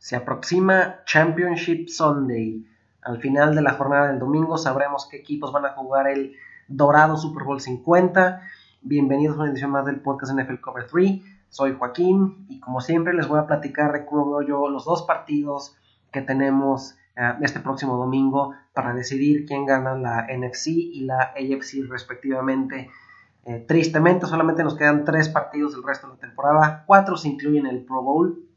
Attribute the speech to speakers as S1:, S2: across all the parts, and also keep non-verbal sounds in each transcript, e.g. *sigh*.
S1: Se aproxima Championship Sunday. Al final de la jornada del domingo sabremos qué equipos van a jugar el Dorado Super Bowl 50. Bienvenidos a una edición más del podcast NFL Cover 3. Soy Joaquín y como siempre les voy a platicar de cómo veo yo los dos partidos que tenemos eh, este próximo domingo para decidir quién gana la NFC y la AFC respectivamente. Eh, tristemente solamente nos quedan tres partidos del resto de la temporada, cuatro se incluyen el Pro Bowl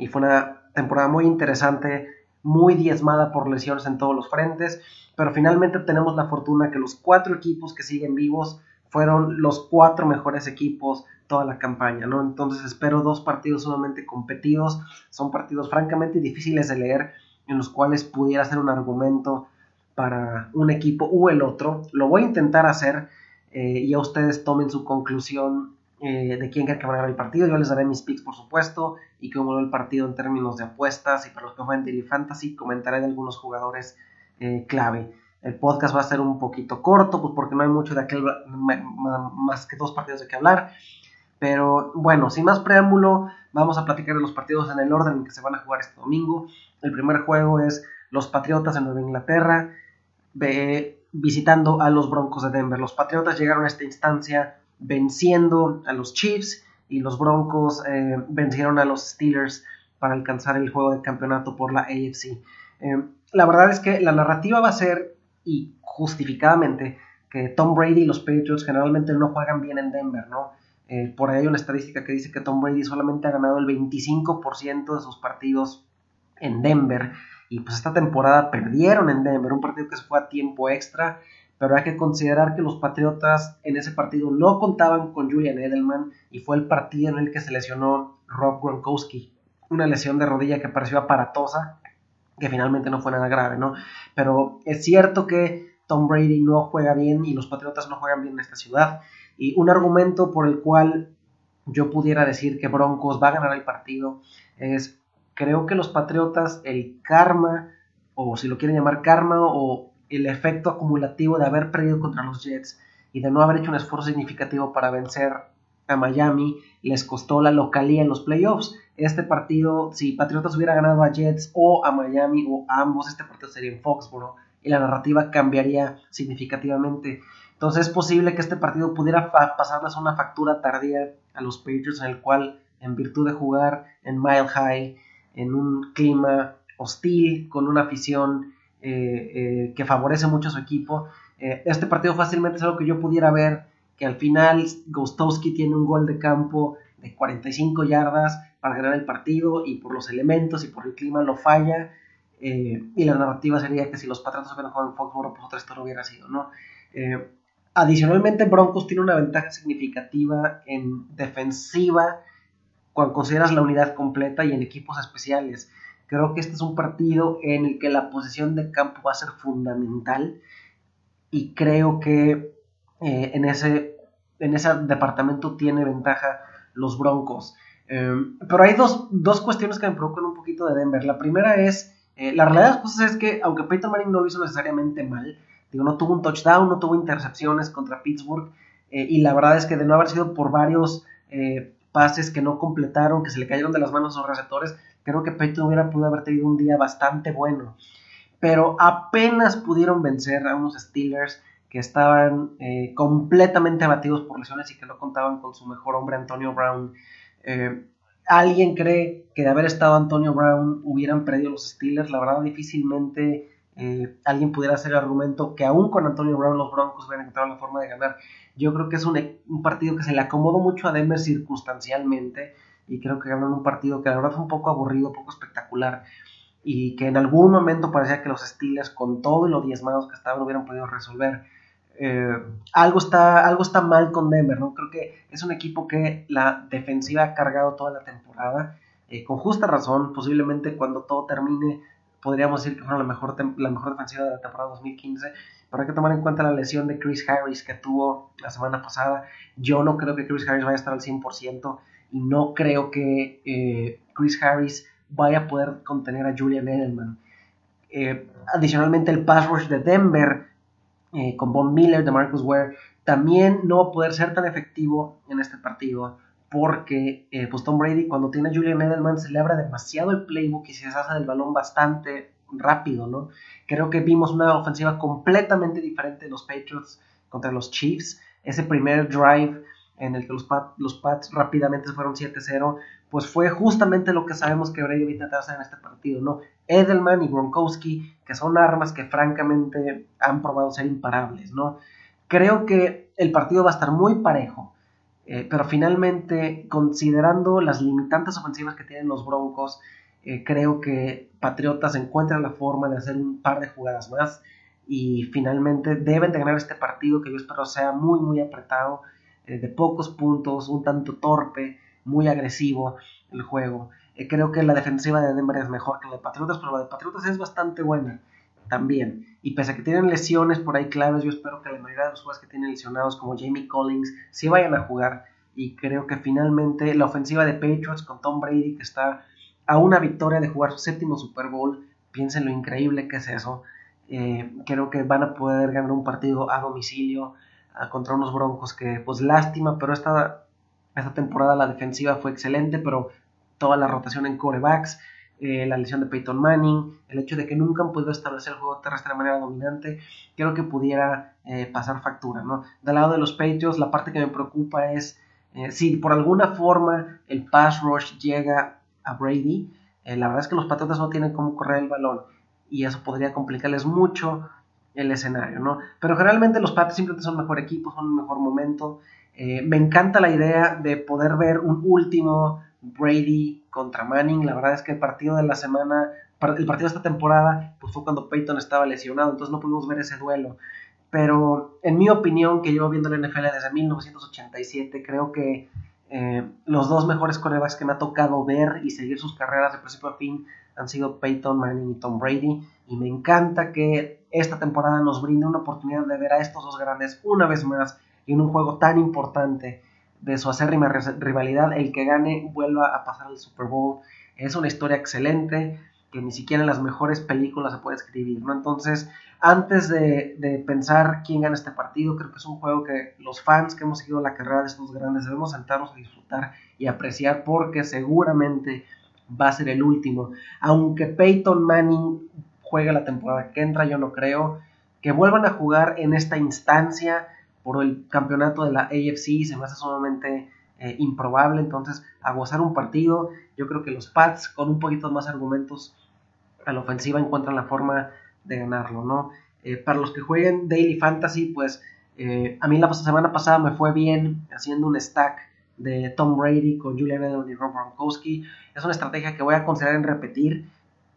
S1: y fue una temporada muy interesante, muy diezmada por lesiones en todos los frentes, pero finalmente tenemos la fortuna que los cuatro equipos que siguen vivos fueron los cuatro mejores equipos toda la campaña, ¿no? Entonces espero dos partidos sumamente competidos, son partidos francamente difíciles de leer, en los cuales pudiera ser un argumento para un equipo u el otro. Lo voy a intentar hacer eh, y a ustedes tomen su conclusión eh, de quién quiere que el partido. Yo les daré mis picks, por supuesto, y cómo veo el partido en términos de apuestas. Y para los que juegan Daily Fantasy, comentaré de algunos jugadores eh, clave. El podcast va a ser un poquito corto, pues porque no hay mucho de aquel, más que dos partidos de que hablar. Pero bueno, sin más preámbulo, vamos a platicar de los partidos en el orden en que se van a jugar este domingo. El primer juego es los Patriotas en Nueva Inglaterra, visitando a los Broncos de Denver. Los Patriotas llegaron a esta instancia venciendo a los Chiefs y los Broncos eh, vencieron a los Steelers para alcanzar el juego de campeonato por la AFC. Eh, la verdad es que la narrativa va a ser, y justificadamente, que Tom Brady y los Patriots generalmente no juegan bien en Denver, ¿no? Eh, por ahí hay una estadística que dice que Tom Brady solamente ha ganado el 25% de sus partidos en Denver. Y pues esta temporada perdieron en Denver, un partido que se fue a tiempo extra pero hay que considerar que los Patriotas en ese partido no contaban con Julian Edelman y fue el partido en el que se lesionó Rob Gronkowski, una lesión de rodilla que pareció aparatosa, que finalmente no fue nada grave, ¿no? Pero es cierto que Tom Brady no juega bien y los Patriotas no juegan bien en esta ciudad y un argumento por el cual yo pudiera decir que Broncos va a ganar el partido es creo que los Patriotas el karma o si lo quieren llamar karma o el efecto acumulativo de haber perdido contra los Jets y de no haber hecho un esfuerzo significativo para vencer a Miami les costó la localía en los playoffs. Este partido, si Patriotas hubiera ganado a Jets o a Miami o a ambos, este partido sería en Foxboro y la narrativa cambiaría significativamente. Entonces es posible que este partido pudiera pasarles una factura tardía a los Patriots en el cual, en virtud de jugar en Mile High, en un clima hostil, con una afición eh, eh, que favorece mucho a su equipo. Eh, este partido fácilmente es algo que yo pudiera ver, que al final Gostowski tiene un gol de campo de 45 yardas para ganar el partido y por los elementos y por el clima lo falla. y la narrativa sería que si los Patriotas hubieran jugado en Foxborough, pues otra historia hubiera sido, ¿no? adicionalmente, Broncos tiene una ventaja significativa en defensiva cuando consideras la unidad completa y en equipos especiales. Creo que este es un partido en el que la posición de campo va a ser fundamental y creo que eh, en, ese, en ese departamento tiene ventaja los Broncos. Em, pero hay dos, cuestiones que me preocupan un poquito de Denver. La primera es, eh, la realidad de las cosas es que aunque Peyton Manning no lo hizo necesariamente mal, digo, no tuvo un touchdown, no tuvo intercepciones contra Pittsburgh, eh, y la verdad es que de no haber sido por varios pases que no completaron, que se le cayeron de las manos a los receptores, Creo que Peyton hubiera podido haber tenido un día bastante bueno. Pero apenas pudieron vencer a unos Steelers que estaban eh, completamente abatidos por lesiones y que no contaban con su mejor hombre Antonio Brown. Eh, ¿Alguien cree que de haber estado Antonio Brown hubieran perdido los Steelers? La verdad difícilmente eh, alguien pudiera hacer el argumento que aún con Antonio Brown los Broncos hubieran encontrado la forma de ganar. Yo creo que es un, un partido que se le acomodó mucho a Denver circunstancialmente y creo que ganaron un partido que la verdad fue un poco aburrido, poco espectacular y que en algún momento parecía que los Steelers con todo y lo diezmados que estaban hubieran podido resolver. Eh, algo, está, algo está mal con Denver, ¿no? Creo que es un equipo que la defensiva ha cargado toda la temporada, eh, con justa razón, posiblemente cuando todo termine podríamos decir que fueron la mejor, la mejor defensiva de la temporada 2015, pero hay que tomar en cuenta la lesión de Chris Harris que tuvo la semana pasada. Yo no creo que Chris Harris vaya a estar al 100%, y no creo que eh, Chris Harris vaya a poder contener a Julian Edelman. Eh, adicionalmente, el pass rush de Denver eh, con Von Miller, de Marcus Ware, también no va a poder ser tan efectivo en este partido porque pues Tom Brady cuando tiene a Julian Edelman se le abre demasiado el playbook y se deshace del balón bastante rápido, ¿no? Creo que vimos una ofensiva completamente diferente de los Patriots contra los Chiefs. Ese primer drive en el que los, los Pats rápidamente se fueron 7-0, pues fue justamente lo que sabemos que Brady va a intentar hacer en este partido, ¿no? Edelman y Gronkowski, que son armas que francamente han probado ser imparables, ¿no? Creo que el partido va a estar muy parejo. Eh, pero finalmente, considerando las limitantes ofensivas que tienen los Broncos, eh, creo que Patriotas encuentran la forma de hacer un par de jugadas más y finalmente deben de ganar este partido que yo espero sea muy muy apretado, eh, de pocos puntos, un tanto torpe, muy agresivo el juego. creo que la defensiva de Denver es mejor que la de Patriotas, pero la de Patriotas es bastante buena también. Y pese a que tienen lesiones por ahí claves, yo espero que la mayoría de los jugadores que tienen lesionados, como Jamie Collins, sí vayan a jugar. Y creo que finalmente la ofensiva de Patriots con Tom Brady, que está a una victoria de jugar su séptimo Super Bowl, piensen lo increíble que es eso. Eh, creo que van a poder ganar un partido a domicilio contra unos Broncos que, pues lástima, pero esta, esta temporada la defensiva fue excelente, pero toda la rotación en corebacks eh, la lesión de Peyton Manning, el hecho de que nunca han podido establecer el juego terrestre de manera dominante, creo que pudiera eh, pasar factura, ¿no? Del lado de los Patriots, la parte que me preocupa es eh, si por alguna forma el pass rush llega a Brady, la verdad es que los Patriotas no tienen cómo correr el balón y eso podría complicarles mucho el escenario, ¿no? Pero generalmente los Patriots simplemente son mejor equipo, son un mejor momento. me encanta la idea de poder ver un último Brady contra Manning. La verdad es que el partido de la semana, el partido de esta temporada, pues fue cuando Peyton estaba lesionado, entonces no pudimos ver ese duelo. Pero en mi opinión, que llevo viendo la NFL desde 1987, creo que eh, los dos mejores corebacks que me ha tocado ver y seguir sus carreras de principio a fin han sido Peyton Manning y Tom Brady. Y me encanta que esta temporada nos brinde una oportunidad de ver a estos dos grandes una vez más en un juego tan importante de su acérrima rivalidad, el que gane vuelva a pasar al Super Bowl. Es una historia excelente que ni siquiera en las mejores películas se puede escribir, ¿no? Entonces, antes de, pensar quién gana este partido, creo que es un juego que los fans que hemos seguido la carrera de estos grandes debemos sentarnos a disfrutar y apreciar porque seguramente va a ser el último. Aunque Peyton Manning juegue la temporada que entra, yo no creo que vuelvan a jugar en esta instancia por el campeonato de la AFC se me hace sumamente eh, improbable. Entonces, a gozar un partido, yo creo que los Pats con un poquito más argumentos a la ofensiva encuentran la forma de ganarlo, ¿no? Eh, para los que jueguen Daily Fantasy, pues eh, a mí la semana pasada me fue bien haciendo un stack de Tom Brady con Julian Edelman y Rob Gronkowski. Es una estrategia que voy a considerar en repetir.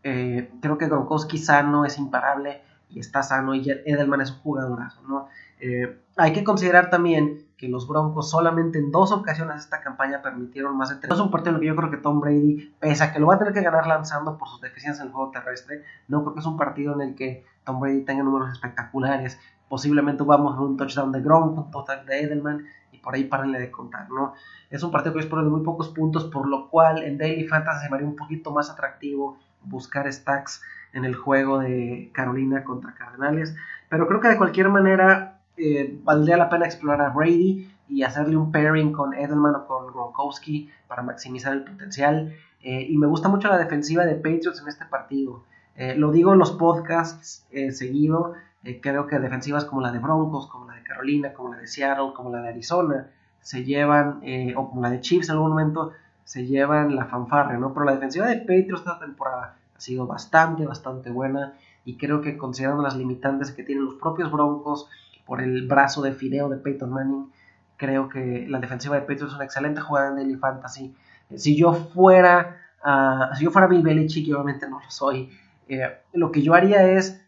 S1: creo que Gronkowski sano es imparable y está sano y Edelman es un jugadorazo, ¿no? Eh, hay que considerar también que los Broncos solamente en dos ocasiones esta campaña permitieron más de tres. Es un partido en el que yo creo que Tom Brady, pese a que lo va a tener que ganar lanzando por sus deficiencias en el juego terrestre, no creo que es un partido en el que Tom Brady tenga números espectaculares. Posiblemente vamos a un touchdown de Gronk, un total de Edelman y por ahí párenle de contar, ¿no? Es un partido que espero de muy pocos puntos, por lo cual en Daily Fantasy se me haría un poquito más atractivo buscar stacks en el juego de Carolina contra Cardenales. Pero creo que de cualquier manera eh, valdría la pena explorar a Brady y hacerle un pairing con Edelman o con Gronkowski para maximizar el potencial. Eh, y me gusta mucho la defensiva de Patriots en este partido. Eh, lo digo en los podcasts seguido. creo que defensivas como la de Broncos, como la de Carolina, como la de Seattle, como la de Arizona, se llevan, o como la de Chiefs en algún momento, se llevan la fanfarra, ¿no? Pero la defensiva de Patriots esta temporada ha sido bastante, bastante buena. Y creo que considerando las limitantes que tienen los propios Broncos, por el brazo de fideo de Peyton Manning. Creo que la defensiva de Patriots es una excelente jugada en Daily Fantasy. Si yo fuera, uh, si yo fuera Bill Belichick, obviamente no lo soy, eh, lo que yo haría es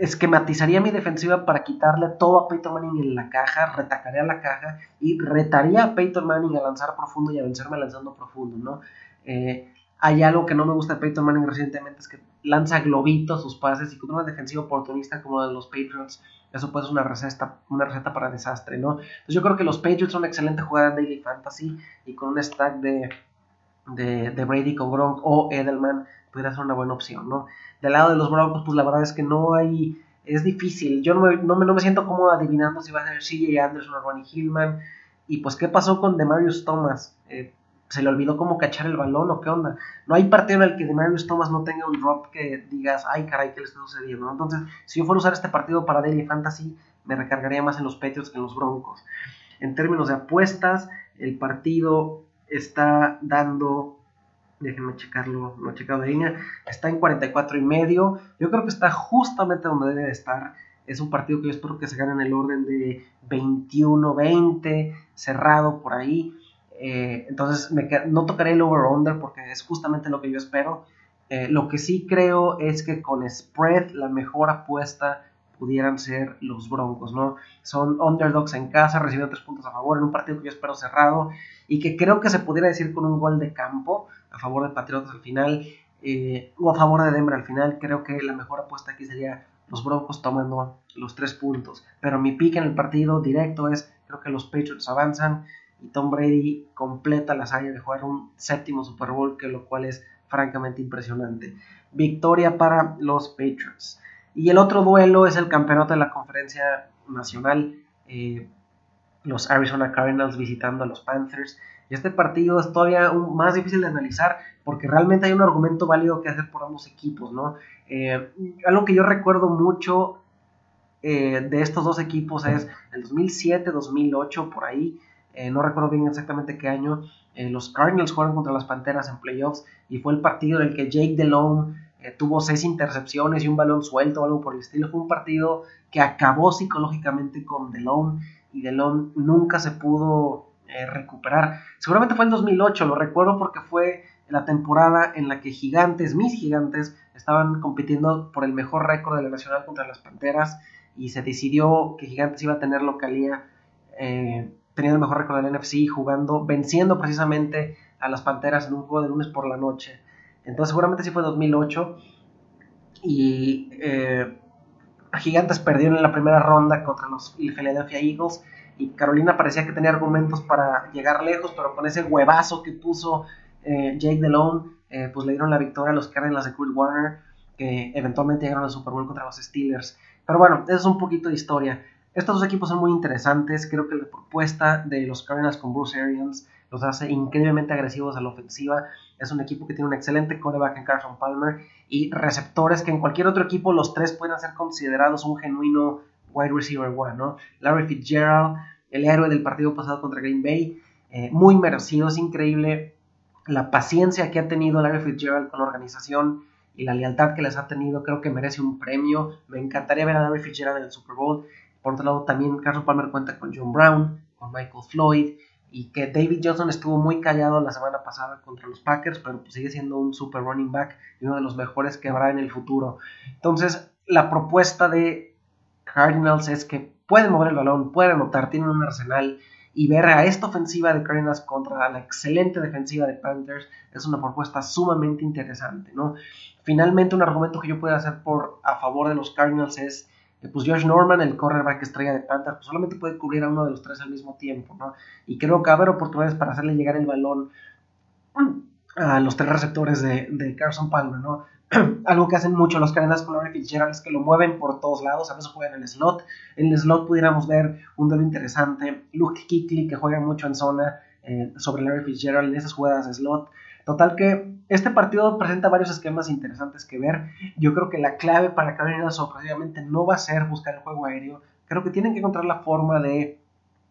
S1: esquematizaría mi defensiva para quitarle todo a Peyton Manning en la caja, retacaría la caja y retaría a Peyton Manning a lanzar profundo y a vencerme lanzando profundo, ¿no? Eh, hay algo que no me gusta de Peyton Manning recientemente, es que lanza globitos sus pases y con una defensiva oportunista como la de los Patriots, eso puede ser una receta, una receta para desastre, ¿no? Entonces yo creo que los Patriots son una excelente jugada en Daily Fantasy y con un stack de, de, Brady con Gronk o Edelman pudiera ser una buena opción, ¿no? Del lado de los Broncos, pues la verdad es que no hay, es difícil, yo no me, no me, no me siento cómodo adivinando si va a ser CJ Anderson o Ronnie Hillman, Y pues, ¿qué pasó con Demarius Thomas? Eh, ¿Se le olvidó cómo cachar el balón o qué onda? No hay partido en el que Demarius Thomas no tenga un drop que digas, ay caray, ¿qué le está sucediendo? Entonces, si yo fuera a usar este partido para Daily Fantasy, me recargaría más en los Patriots que en los Broncos. En términos de apuestas, el partido está dando déjenme checarlo, no he checado de línea, está en 44 y medio, yo creo que está justamente donde debe de estar, es un partido que yo espero que se gane en el orden de 21-20, cerrado por ahí, eh, entonces no tocaré el over-under porque es justamente lo que yo espero, eh, lo que sí creo es que con spread la mejor apuesta pudieran ser los Broncos, ¿no? Son underdogs en casa, recibiendo tres puntos a favor en un partido que yo espero cerrado y que creo que se pudiera decir con un gol de campo a favor de Patriotas al final eh, o a favor de Denver al final. Creo que la mejor apuesta aquí sería los Broncos tomando los tres puntos. Pero mi pick en el partido directo es, creo que los Patriots avanzan y Tom Brady completa la hazaña de jugar un séptimo Super Bowl, que lo cual es francamente impresionante. Victoria para los Patriots. Y el otro duelo es el campeonato de la conferencia nacional. Eh, los Arizona Cardinals visitando a los Panthers. Y este partido es todavía más difícil de analizar porque realmente hay un argumento válido que hacer por ambos equipos, ¿no? Eh, algo que yo recuerdo mucho eh, de estos dos equipos es el 2007, 2008, por ahí, no recuerdo bien exactamente qué año, los Cardinals jugaron contra las Panteras en playoffs y fue el partido en el que Jake Delhomme eh, tuvo seis intercepciones y un balón suelto o algo por el estilo. Fue un partido que acabó psicológicamente con DeLone y DeLone nunca se pudo eh, recuperar. Seguramente fue en 2008, lo recuerdo porque fue la temporada en la que Gigantes, mis Gigantes, estaban compitiendo por el mejor récord de la Nacional contra las Panteras y se decidió que Gigantes iba a tener localía eh, teniendo el mejor récord del NFC, jugando, venciendo precisamente a las Panteras en un juego de lunes por la noche. Entonces seguramente sí fue 2008. Y eh, Gigantes perdieron en la primera ronda contra los Philadelphia Eagles. Y Carolina parecía que tenía argumentos para llegar lejos, pero con ese huevazo que puso eh, Jake Delone, eh, pues le dieron la victoria a los Cardinals de Kurt Warner, que eventualmente llegaron al Super Bowl contra los Steelers. Pero bueno, eso es un poquito de historia. Estos dos equipos son muy interesantes. Creo que la propuesta de los Cardinals con Bruce Arians los hace increíblemente agresivos a la ofensiva. Es un equipo que tiene un excelente coreback en Carson Palmer y receptores que en cualquier otro equipo los tres pueden ser considerados un genuino wide receiver one, ¿no? Larry Fitzgerald, el héroe del partido pasado contra Green Bay, eh, muy merecido, es increíble la paciencia que ha tenido Larry Fitzgerald con la organización y la lealtad que les ha tenido, creo que merece un premio. Me encantaría ver a Larry Fitzgerald en el Super Bowl. Por otro lado, también Carson Palmer cuenta con John Brown, con Michael Floyd, y que David Johnson estuvo muy callado la semana pasada contra los Packers, pero pues sigue siendo un super running back y uno de los mejores que habrá en el futuro. Entonces, la propuesta de Cardinals es que pueden mover el balón, pueden anotar, tienen un arsenal y ver a esta ofensiva de Cardinals contra la excelente defensiva de Panthers es una propuesta sumamente interesante, ¿no? Finalmente, un argumento que yo puedo hacer por a favor de los Cardinals es pues Josh Norman, el cornerback estrella de Panthers, pues solamente puede cubrir a uno de los tres al mismo tiempo, ¿no? Y creo que va a haber oportunidades para hacerle llegar el balón a los tres receptores de, Carson Palmer, ¿no? *clears throat* Algo que hacen mucho los cadenas con Larry Fitzgerald es que lo mueven por todos lados, a veces juegan en el slot. En el slot pudiéramos ver un duelo interesante. Luke Kickley, que juega mucho en zona eh, sobre Larry Fitzgerald en esas jugadas de slot. Total que este partido presenta varios esquemas interesantes que ver. Yo creo que la clave para Carolina sorpresivamente no va a ser buscar el juego aéreo. Creo que tienen que encontrar la forma de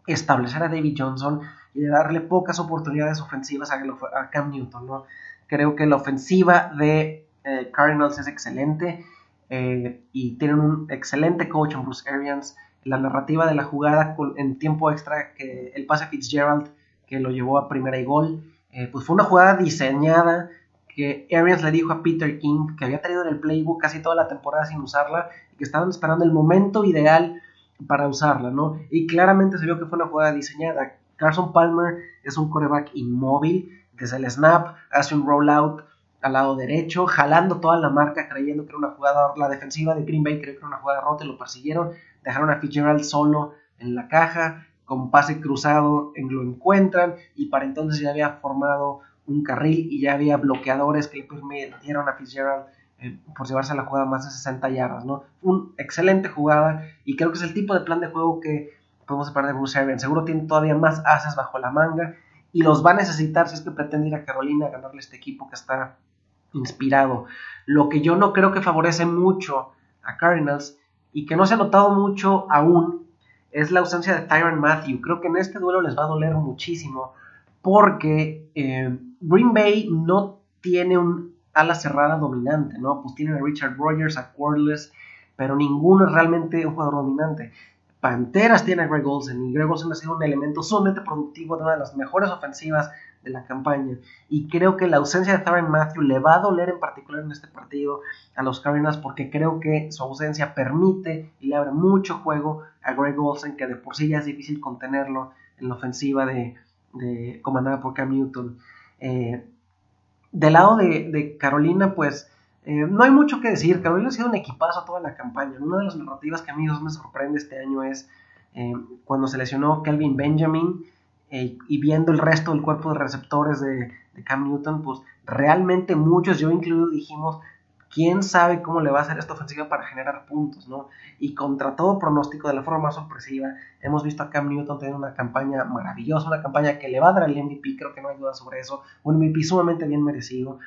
S1: establecer a David Johnson y de darle pocas oportunidades ofensivas a, Cam Newton. Creo que la ofensiva de eh, Cardinals es excelente eh, y tienen un excelente coach en Bruce Arians. La narrativa de la jugada en tiempo extra, que el pase Fitzgerald que lo llevó a primera y gol eh, pues fue una jugada diseñada que Arians le dijo a Peter King que había tenido en el playbook casi toda la temporada sin usarla y que estaban esperando el momento ideal para usarla, ¿no? Y claramente se vio que fue una jugada diseñada. Carson Palmer es un coreback inmóvil, desde el snap hace un rollout al lado derecho, jalando toda la marca, creyendo que era una jugada, la defensiva de Green Bay creyó que era una jugada rota y lo persiguieron, dejaron a Fitzgerald solo en la caja, con pase cruzado en lo encuentran y para entonces ya había formado un carril y ya había bloqueadores que le permitieron a Fitzgerald eh, por llevarse la jugada más de 60 yardas, ¿no? Un excelente jugada y creo que es el tipo de plan de juego que podemos separar de Bruce Arians. Seguro tiene todavía más haces bajo la manga y los va a necesitar si es que pretende ir a Carolina a ganarle este equipo que está inspirado. Lo que yo no creo que favorece mucho a Cardinals y que no se ha notado mucho aún es la ausencia de Tyron Matthew. Creo que en este duelo les va a doler muchísimo porque eh, Green Bay no tiene un ala cerrada dominante, ¿no? Pues tienen a Richard Rogers, a Cordless, pero ninguno es realmente un jugador dominante. Panteras tiene a Greg Olsen y Greg Olsen ha sido un elemento sumamente productivo de una de las mejores ofensivas de la campaña. Y creo que la ausencia de Tyron Matthew le va a doler en particular en este partido a los Cardinals porque creo que su ausencia permite y le abre mucho juego a Greg Olsen, que de por sí ya es difícil contenerlo en la ofensiva de, comandada por Cam Newton. Eh, del lado de, Carolina, pues eh, no hay mucho que decir. Carolina ha sido un equipazo toda la campaña. Una de las narrativas que a mí me sorprende este año es eh, cuando se lesionó Kelvin Benjamin eh, y viendo el resto del cuerpo de receptores de, Cam Newton, pues realmente muchos, yo incluido, dijimos, quién sabe cómo le va a hacer esta ofensiva para generar puntos, ¿no? Y contra todo pronóstico, de la forma más sorpresiva, hemos visto a Cam Newton tener una campaña maravillosa, una campaña que le va a dar el MVP, creo que no hay duda sobre eso, un MVP sumamente bien merecido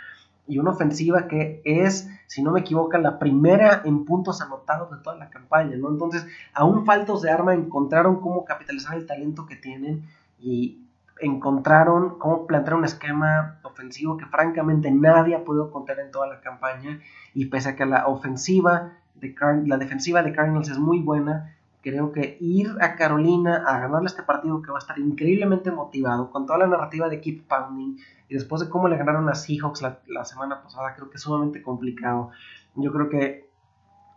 S1: y una ofensiva que es, si no me equivoco, la primera en puntos anotados de toda la campaña, ¿no? Entonces, aún faltos de arma encontraron cómo capitalizar el talento que tienen y encontraron cómo plantear un esquema ofensivo que francamente nadie ha podido contar en toda la campaña y pese a que la ofensiva de la defensiva de Cardinals es muy buena, creo que ir a Carolina a ganarle este partido que va a estar increíblemente motivado con toda la narrativa de Keep Pounding y después de cómo le ganaron a Seahawks la, semana pasada, creo que es sumamente complicado. Yo creo que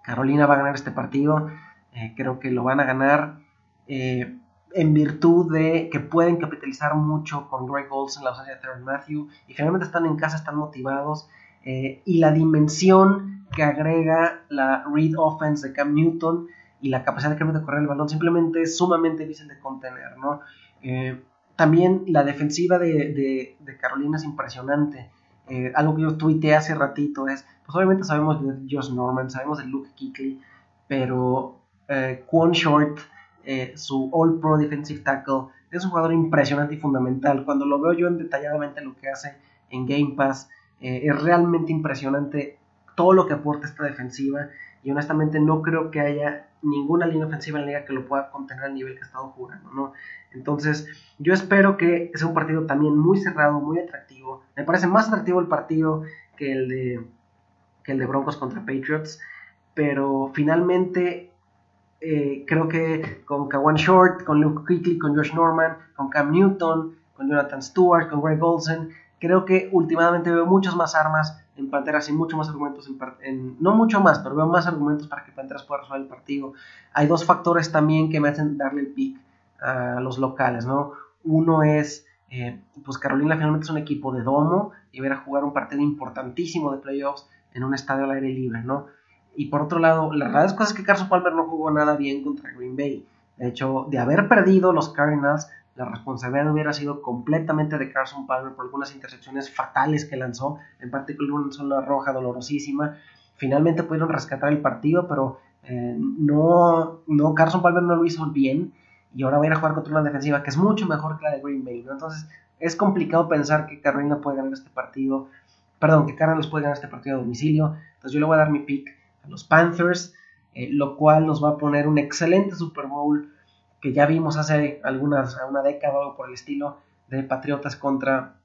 S1: Carolina va a ganar este partido, eh, creo que lo van a ganar. Eh, en virtud de que pueden capitalizar mucho con Greg Olsen, la ausencia de Terry Matthew, y generalmente están en casa, están motivados, eh, y la dimensión que agrega la read offense de Cam Newton y la capacidad de Cam de correr el balón simplemente es sumamente difícil de contener, ¿no? Eh, también la defensiva de, Carolina es impresionante. Eh, algo que yo tuiteé hace ratito es, pues obviamente sabemos de Josh Norman, sabemos de Luke Kuechly, pero Quan Short eh, su All Pro Defensive Tackle. Es un jugador impresionante y fundamental. Cuando lo veo yo en detalladamente lo que hace en Game Pass, eh, es realmente impresionante todo lo que aporta esta defensiva. Y honestamente no creo que haya ninguna línea ofensiva en la liga que lo pueda contener al nivel que ha estado jugando, ¿no? Entonces, yo espero que sea un partido también muy cerrado, muy atractivo. Me parece más atractivo el partido que el de, que el de Broncos contra Patriots. Pero finalmente eh, creo que con Kawan Short, con Luke Quickly, con Josh Norman, con Cam Newton, con Jonathan Stewart, con Greg Olsen, creo que últimamente veo muchas más armas en Panteras y mucho más argumentos, en, no mucho más, pero veo más argumentos para que Panteras pueda resolver el partido. Hay dos factores también que me hacen darle el pick a los locales, ¿no? Uno es, eh, pues Carolina finalmente es un equipo de domo y ver a jugar un partido importantísimo de playoffs en un estadio al aire libre, ¿no? Y por otro lado, la verdad es que Carson Palmer no jugó nada bien contra Green Bay. De hecho, de haber perdido los Cardinals, la responsabilidad hubiera sido completamente de Carson Palmer por algunas intercepciones fatales que lanzó, en particular una zona roja dolorosísima. Finalmente pudieron rescatar el partido, pero eh, no, no, Carson Palmer no lo hizo bien y ahora va a ir a jugar contra una defensiva que es mucho mejor que la de Green Bay. Entonces, es complicado pensar que Carolina puede ganar este partido, perdón, que Cardinals puede ganar este partido a domicilio. Entonces, yo le voy a dar mi pick los Panthers, eh, lo cual nos va a poner un excelente Super Bowl que ya vimos hace algunas, una década o por el estilo de Patriotas contra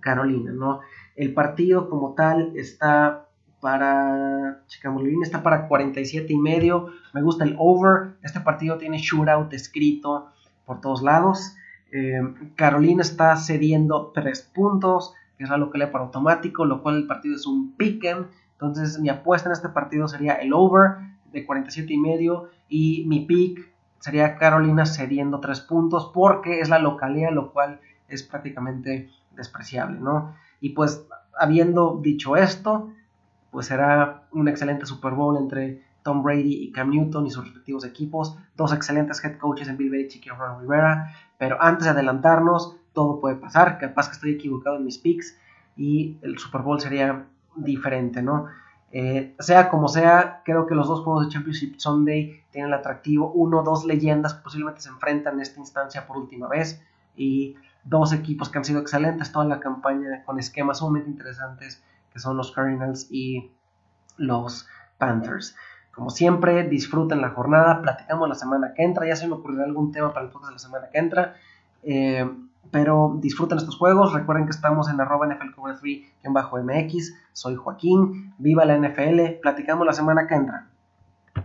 S1: Carolina, ¿no? El partido como tal está para, checamos está para 47 y medio, me gusta el over, este partido tiene shootout escrito por todos lados, eh, Carolina está cediendo 3 puntos, que es algo que lee para automático, lo cual el partido es un pick'em, entonces mi apuesta en este partido sería el over de 47 y medio y mi pick sería Carolina cediendo 3 puntos porque es la localidad, lo cual es prácticamente despreciable, ¿no? Y pues habiendo dicho esto, pues será un excelente Super Bowl entre Tom Brady y Cam Newton y sus respectivos equipos, dos excelentes head coaches en Bill Belichick y Ron Rivera, pero antes de adelantarnos, todo puede pasar, capaz que estoy equivocado en mis picks y el Super Bowl sería diferente, ¿no? Eh, sea como sea, creo que los dos juegos de Championship Sunday tienen el atractivo. Uno, dos leyendas que posiblemente se enfrentan en esta instancia por última vez. Y dos equipos que han sido excelentes toda la campaña con esquemas sumamente interesantes que son los Cardinals y los Panthers. Como siempre, disfruten la jornada, platicamos la semana que entra, ya se me ocurrirá algún tema para el podcast de la semana que entra, eh, pero disfruten estos juegos, recuerden que estamos en arroba NFL Cover 3 en bajo MX, soy Joaquín, viva la NFL, platicamos la semana que entra.